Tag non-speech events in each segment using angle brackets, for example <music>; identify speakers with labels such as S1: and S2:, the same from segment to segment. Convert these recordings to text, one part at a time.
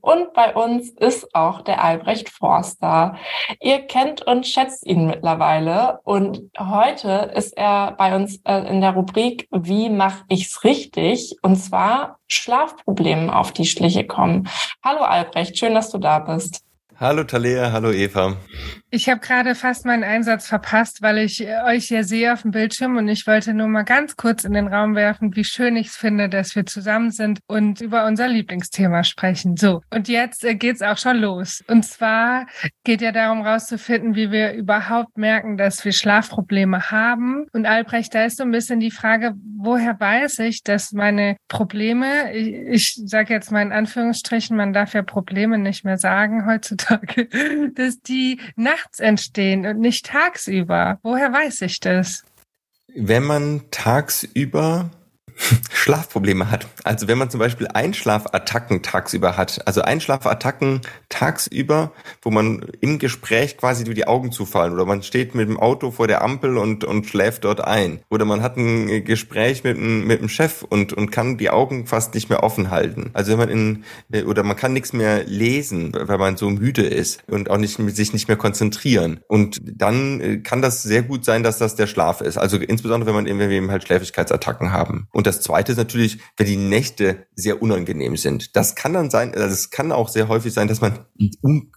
S1: Und bei uns ist auch der Albrecht Forster. Ihr kennt und schätzt ihn mittlerweile. Und heute ist er bei uns äh, in der Rubrik Wie mache ich's richtig? Und zwar Schlafproblemen auf die Schliche kommen. Hallo Albrecht, schön, dass du da bist.
S2: Hallo Talea, hallo Eva.
S3: Ich habe gerade fast meinen Einsatz verpasst, weil ich äh, euch ja sehe auf dem Bildschirm und ich wollte nur mal ganz kurz in den Raum werfen, wie schön ich es finde, dass wir zusammen sind und über unser Lieblingsthema sprechen. So, und jetzt äh, geht's auch schon los. Und zwar geht ja darum rauszufinden, wie wir überhaupt merken, dass wir Schlafprobleme haben. Und Albrecht, da ist so ein bisschen die Frage, woher weiß ich, dass meine Probleme, ich, ich sage jetzt mal in Anführungsstrichen, man darf ja Probleme nicht mehr sagen heutzutage, dass die nach nachts entstehen und nicht tagsüber. Woher weiß ich das?
S2: Wenn man tagsüber <laughs> Schlafprobleme hat. Also wenn man zum Beispiel Einschlafattacken tagsüber hat, also Einschlafattacken tagsüber, wo man im Gespräch quasi die Augen zufallen oder man steht mit dem Auto vor der Ampel und, und schläft dort ein oder man hat ein Gespräch mit mit dem Chef und, und kann die Augen fast nicht mehr offen halten. Also wenn man in, oder man kann nichts mehr lesen, weil man so müde ist und auch nicht, sich nicht mehr konzentrieren. Und dann kann das sehr gut sein, dass das der Schlaf ist. Also insbesondere wenn man eben, eben halt Schläfigkeitsattacken haben. Und das zweite ist natürlich, wenn die Nächte sehr unangenehm sind. Das kann dann sein, also es kann auch sehr häufig sein, dass man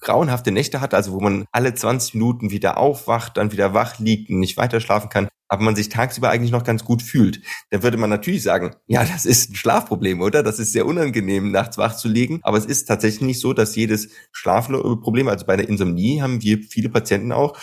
S2: grauenhafte Nächte hat, also wo man alle 20 Minuten wieder aufwacht, dann wieder wach liegt und nicht weiter schlafen kann aber man sich tagsüber eigentlich noch ganz gut fühlt, dann würde man natürlich sagen, ja, das ist ein Schlafproblem, oder? Das ist sehr unangenehm, nachts wach zu liegen. Aber es ist tatsächlich nicht so, dass jedes Schlafproblem, also bei der Insomnie haben wir viele Patienten auch,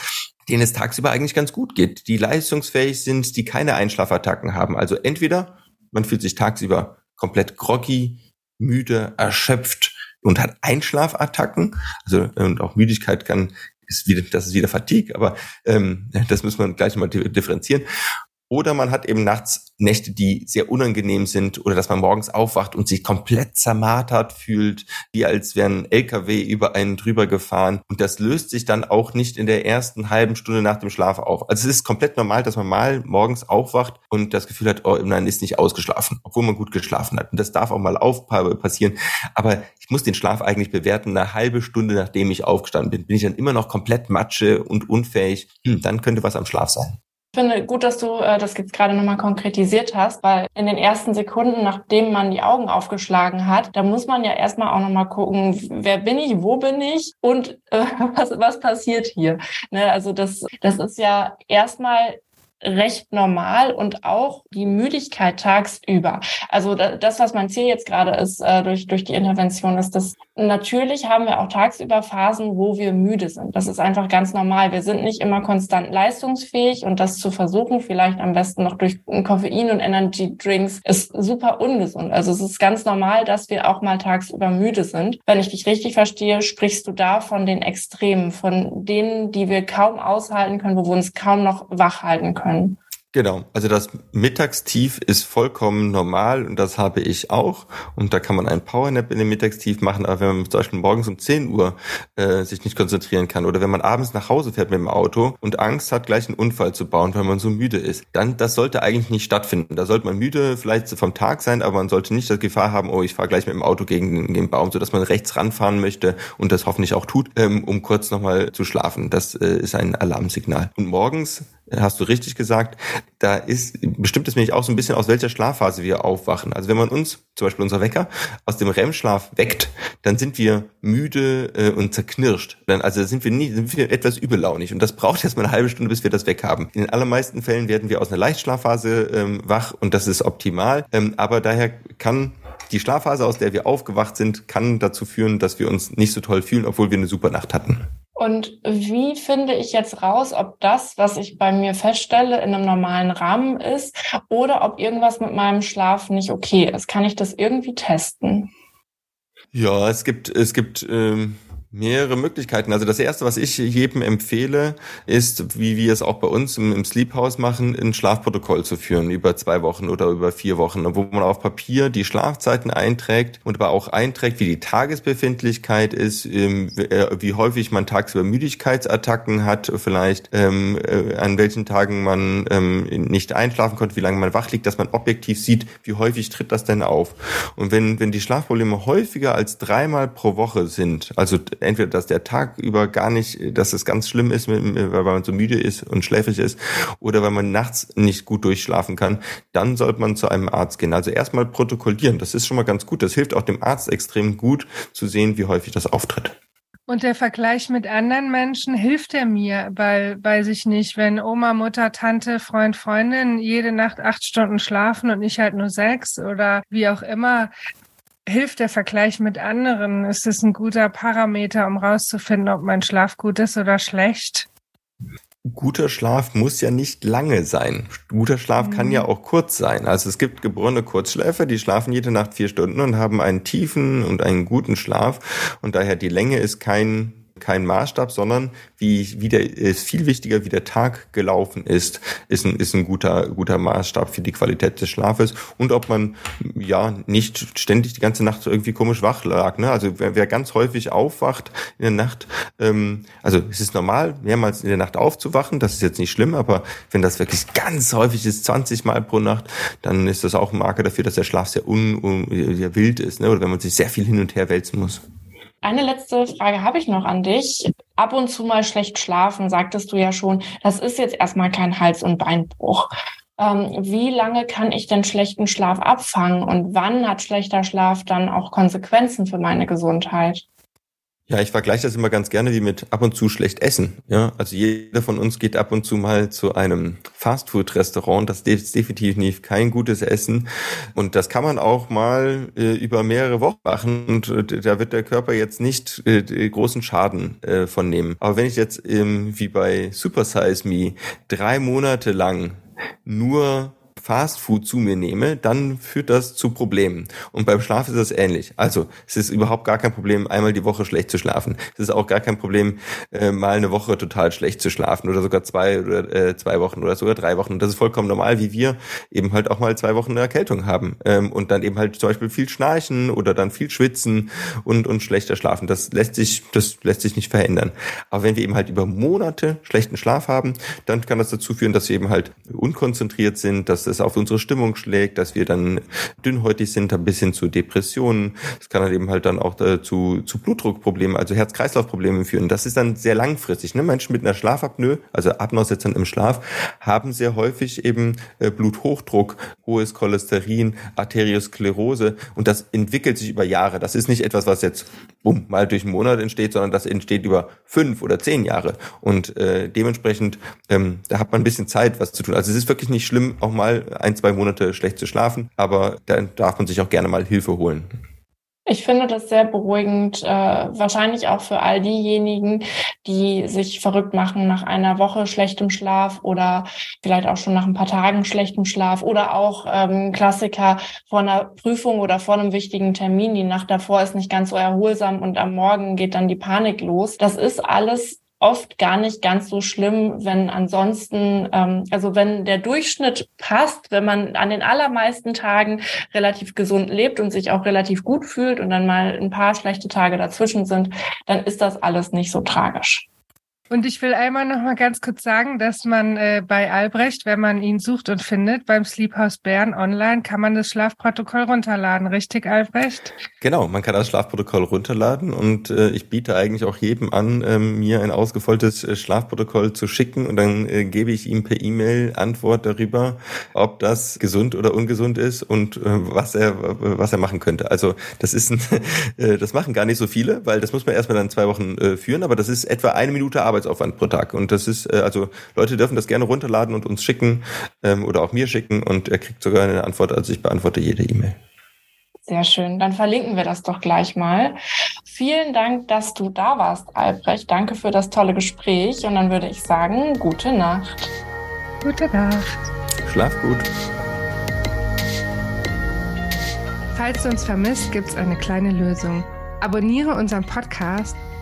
S2: denen es tagsüber eigentlich ganz gut geht, die leistungsfähig sind, die keine Einschlafattacken haben. Also entweder man fühlt sich tagsüber komplett groggy, müde, erschöpft und hat Einschlafattacken. Also und auch Müdigkeit kann ist wieder, das ist wieder Fatigue, aber ähm, das muss man gleich mal differenzieren. Oder man hat eben nachts Nächte, die sehr unangenehm sind oder dass man morgens aufwacht und sich komplett zermartert fühlt, wie als wären LKW über einen drüber gefahren. Und das löst sich dann auch nicht in der ersten halben Stunde nach dem Schlaf auf. Also es ist komplett normal, dass man mal morgens aufwacht und das Gefühl hat, oh nein, ist nicht ausgeschlafen, obwohl man gut geschlafen hat. Und das darf auch mal auf passieren. Aber ich muss den Schlaf eigentlich bewerten. Eine halbe Stunde, nachdem ich aufgestanden bin, bin ich dann immer noch komplett matsche und unfähig. Hm, dann könnte was am Schlaf sein.
S1: Ich finde gut, dass du äh, das jetzt gerade nochmal konkretisiert hast, weil in den ersten Sekunden, nachdem man die Augen aufgeschlagen hat, da muss man ja erstmal auch nochmal gucken, wer bin ich, wo bin ich und äh, <laughs> was, was passiert hier. Ne, also das, das ist ja erstmal recht normal und auch die Müdigkeit tagsüber. Also das, was mein Ziel jetzt gerade ist äh, durch, durch die Intervention, ist, dass natürlich haben wir auch tagsüber Phasen, wo wir müde sind. Das ist einfach ganz normal. Wir sind nicht immer konstant leistungsfähig und das zu versuchen, vielleicht am besten noch durch Koffein und Energy Drinks, ist super ungesund. Also es ist ganz normal, dass wir auch mal tagsüber müde sind. Wenn ich dich richtig verstehe, sprichst du da von den Extremen, von denen, die wir kaum aushalten können, wo wir uns kaum noch wach halten können können.
S2: Genau, also das Mittagstief ist vollkommen normal und das habe ich auch. Und da kann man einen Powernap in dem Mittagstief machen, aber wenn man zum Beispiel morgens um 10 Uhr äh, sich nicht konzentrieren kann oder wenn man abends nach Hause fährt mit dem Auto und Angst hat, gleich einen Unfall zu bauen, weil man so müde ist, dann das sollte eigentlich nicht stattfinden. Da sollte man müde vielleicht vom Tag sein, aber man sollte nicht das Gefahr haben, oh, ich fahre gleich mit dem Auto gegen den Baum, sodass man rechts ranfahren möchte und das hoffentlich auch tut, ähm, um kurz nochmal zu schlafen. Das äh, ist ein Alarmsignal. Und morgens hast du richtig gesagt, da ist, bestimmt es nämlich auch so ein bisschen, aus welcher Schlafphase wir aufwachen. Also wenn man uns, zum Beispiel unser Wecker, aus dem REM-Schlaf weckt, dann sind wir müde äh, und zerknirscht. Dann, also sind wir, nie, sind wir etwas übellaunig. Und das braucht erstmal eine halbe Stunde, bis wir das weg haben. In den allermeisten Fällen werden wir aus einer Leichtschlafphase ähm, wach und das ist optimal. Ähm, aber daher kann die Schlafphase, aus der wir aufgewacht sind, kann dazu führen, dass wir uns nicht so toll fühlen, obwohl wir eine super Nacht hatten.
S1: Und wie finde ich jetzt raus, ob das, was ich bei mir feststelle, in einem normalen Rahmen ist oder ob irgendwas mit meinem Schlaf nicht okay ist? Kann ich das irgendwie testen?
S2: Ja, es gibt, es gibt ähm, Mehrere Möglichkeiten. Also das erste, was ich jedem empfehle, ist, wie wir es auch bei uns im, im Sleep House machen, ein Schlafprotokoll zu führen über zwei Wochen oder über vier Wochen, wo man auf Papier die Schlafzeiten einträgt und aber auch einträgt, wie die Tagesbefindlichkeit ist, ähm, äh, wie häufig man tagsüber Müdigkeitsattacken hat, vielleicht ähm, äh, an welchen Tagen man ähm, nicht einschlafen konnte, wie lange man wach liegt, dass man objektiv sieht, wie häufig tritt das denn auf. Und wenn, wenn die Schlafprobleme häufiger als dreimal pro Woche sind, also entweder, dass der Tag über gar nicht, dass es ganz schlimm ist, weil man so müde ist und schläfrig ist, oder weil man nachts nicht gut durchschlafen kann, dann sollte man zu einem Arzt gehen. Also erstmal protokollieren, das ist schon mal ganz gut. Das hilft auch dem Arzt extrem gut zu sehen, wie häufig das auftritt.
S3: Und der Vergleich mit anderen Menschen hilft er mir, weil, weiß ich nicht, wenn Oma, Mutter, Tante, Freund, Freundin jede Nacht acht Stunden schlafen und ich halt nur sechs oder wie auch immer, hilft der Vergleich mit anderen? Ist es ein guter Parameter, um rauszufinden, ob mein Schlaf gut ist oder schlecht?
S2: Guter Schlaf muss ja nicht lange sein. Guter Schlaf mhm. kann ja auch kurz sein. Also es gibt geborene Kurzschläfer, die schlafen jede Nacht vier Stunden und haben einen tiefen und einen guten Schlaf. Und daher die Länge ist kein kein Maßstab, sondern wie, wie der, ist viel wichtiger, wie der Tag gelaufen ist, ist ein, ist ein guter, guter Maßstab für die Qualität des Schlafes und ob man, ja, nicht ständig die ganze Nacht irgendwie komisch wach lag, ne? Also wer, wer ganz häufig aufwacht in der Nacht, ähm, also es ist normal, mehrmals in der Nacht aufzuwachen, das ist jetzt nicht schlimm, aber wenn das wirklich ganz häufig ist, 20 Mal pro Nacht, dann ist das auch ein Marker dafür, dass der Schlaf sehr un, un sehr wild ist, ne? Oder wenn man sich sehr viel hin und her wälzen muss.
S1: Eine letzte Frage habe ich noch an dich. Ab und zu mal schlecht schlafen, sagtest du ja schon. Das ist jetzt erstmal kein Hals- und Beinbruch. Ähm, wie lange kann ich denn schlechten Schlaf abfangen und wann hat schlechter Schlaf dann auch Konsequenzen für meine Gesundheit?
S2: Ja, ich vergleiche das immer ganz gerne wie mit ab und zu schlecht essen. Ja, also jeder von uns geht ab und zu mal zu einem Fastfood-Restaurant. Das ist definitiv kein gutes Essen. Und das kann man auch mal äh, über mehrere Wochen machen. Und äh, da wird der Körper jetzt nicht äh, großen Schaden äh, von nehmen. Aber wenn ich jetzt ähm, wie bei Super Size Me drei Monate lang nur Fast Food zu mir nehme, dann führt das zu Problemen. Und beim Schlaf ist das ähnlich. Also es ist überhaupt gar kein Problem, einmal die Woche schlecht zu schlafen. Es ist auch gar kein Problem, äh, mal eine Woche total schlecht zu schlafen oder sogar zwei oder äh, zwei Wochen oder sogar drei Wochen. Und das ist vollkommen normal, wie wir eben halt auch mal zwei Wochen eine Erkältung haben ähm, und dann eben halt zum Beispiel viel schnarchen oder dann viel schwitzen und und schlechter schlafen. Das lässt sich das lässt sich nicht verändern. Aber wenn wir eben halt über Monate schlechten Schlaf haben, dann kann das dazu führen, dass wir eben halt unkonzentriert sind, dass auf unsere Stimmung schlägt, dass wir dann dünnhäutig sind, ein bisschen zu Depressionen. Es kann dann eben halt dann auch äh, zu, zu Blutdruckproblemen, also Herz-Kreislauf-Problemen führen. Das ist dann sehr langfristig. Ne? Menschen mit einer Schlafapnoe, also Apnoe-Setzern im Schlaf, haben sehr häufig eben äh, Bluthochdruck, hohes Cholesterin, Arteriosklerose und das entwickelt sich über Jahre. Das ist nicht etwas, was jetzt bumm, mal durch einen Monat entsteht, sondern das entsteht über fünf oder zehn Jahre. Und äh, dementsprechend, ähm, da hat man ein bisschen Zeit, was zu tun. Also es ist wirklich nicht schlimm, auch mal ein, zwei Monate schlecht zu schlafen, aber dann darf man sich auch gerne mal Hilfe holen.
S1: Ich finde das sehr beruhigend, äh, wahrscheinlich auch für all diejenigen, die sich verrückt machen nach einer Woche schlechtem Schlaf oder vielleicht auch schon nach ein paar Tagen schlechtem Schlaf oder auch ähm, Klassiker vor einer Prüfung oder vor einem wichtigen Termin. Die Nacht davor ist nicht ganz so erholsam und am Morgen geht dann die Panik los. Das ist alles oft gar nicht ganz so schlimm, wenn ansonsten, ähm, also wenn der Durchschnitt passt, wenn man an den allermeisten Tagen relativ gesund lebt und sich auch relativ gut fühlt und dann mal ein paar schlechte Tage dazwischen sind, dann ist das alles nicht so tragisch.
S3: Und ich will einmal noch mal ganz kurz sagen, dass man äh, bei Albrecht, wenn man ihn sucht und findet, beim Sleephouse Bern online, kann man das Schlafprotokoll runterladen. Richtig, Albrecht?
S2: Genau, man kann das Schlafprotokoll runterladen und äh, ich biete eigentlich auch jedem an, äh, mir ein ausgefolgtes äh, Schlafprotokoll zu schicken und dann äh, gebe ich ihm per E-Mail Antwort darüber, ob das gesund oder ungesund ist und äh, was er was er machen könnte. Also das ist ein, <laughs> das machen gar nicht so viele, weil das muss man erstmal dann zwei Wochen führen, aber das ist etwa eine Minute Arbeit Arbeitsaufwand pro Tag. Und das ist, äh, also Leute dürfen das gerne runterladen und uns schicken ähm, oder auch mir schicken und er kriegt sogar eine Antwort, also ich beantworte jede E-Mail.
S1: Sehr schön. Dann verlinken wir das doch gleich mal. Vielen Dank, dass du da warst, Albrecht. Danke für das tolle Gespräch. Und dann würde ich sagen, gute Nacht.
S3: Gute Nacht.
S2: Schlaf gut.
S3: Falls du uns vermisst, gibt es eine kleine Lösung. Abonniere unseren Podcast